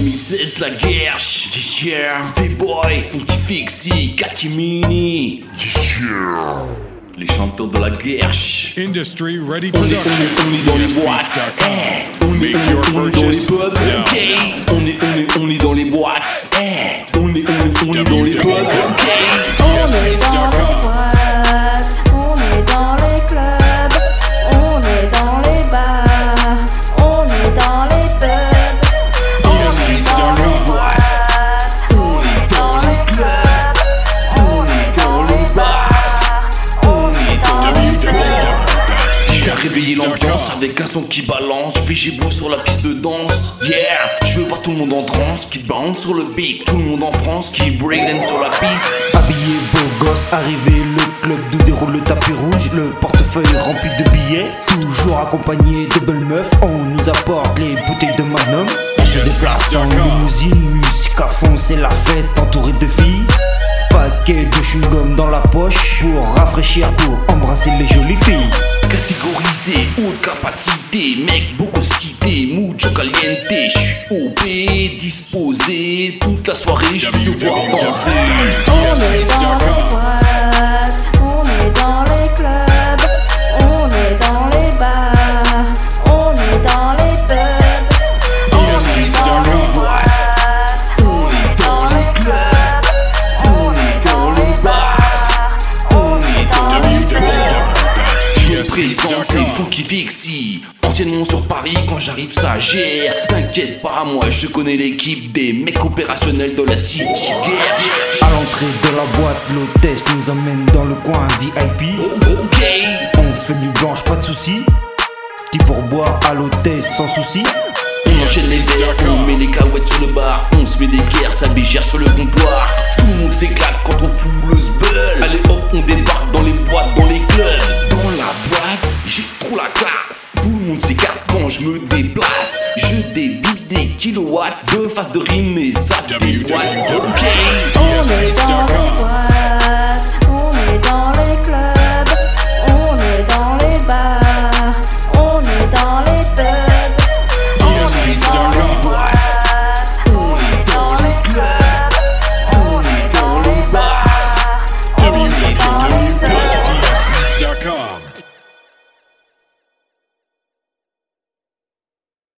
2016, la Funky Fixie, Katimini. Yeah. Les chanteurs de la guerre. Industry ready On est, production. on est, on est dans les boîtes. ESBeats.com. On est, Make on est, your on est dans les. On est, on est, on est dans les boîtes. L'ambiance avec un son qui balance. Beau sur la piste de danse. Yeah, je veux voir tout le monde en transe qui bounce sur le beat. Tout le monde en France qui breakdance sur la piste. Habillé beau gosse, arrivé le club d'où déroule le tapis rouge, le portefeuille rempli de billets, toujours accompagné de belles meufs, on nous apporte les bouteilles de Magnum, on se déplace en limousine, musique à fond, c'est la fête entourée de filles, paquet de chewing-gum dans la poche, pour rafraîchir, pour embrasser les jolies filles. Capacité, mec beaucoup cité, mucho caliente. J'suis OP, disposé, toute la soirée, je vais devoir danser. On est C'est Funky Fixie. Anciennement sur Paris, quand j'arrive, ça gère. T'inquiète pas, moi je connais l'équipe des mecs opérationnels de la City Guerre. À l'entrée de la boîte, l'hôtesse nous emmène dans le coin VIP. Oh, ok. On fait nuit blanche, pas de soucis. Petit pourboire à l'hôtesse sans souci. On enchaîne les verres, on met les cahuètes sur le bar, on se met des guerres, ça bégère sur le comptoir. Monde s'écarte quand je me déplace. Je débite des kilowatts de face de rime et ça déboîte.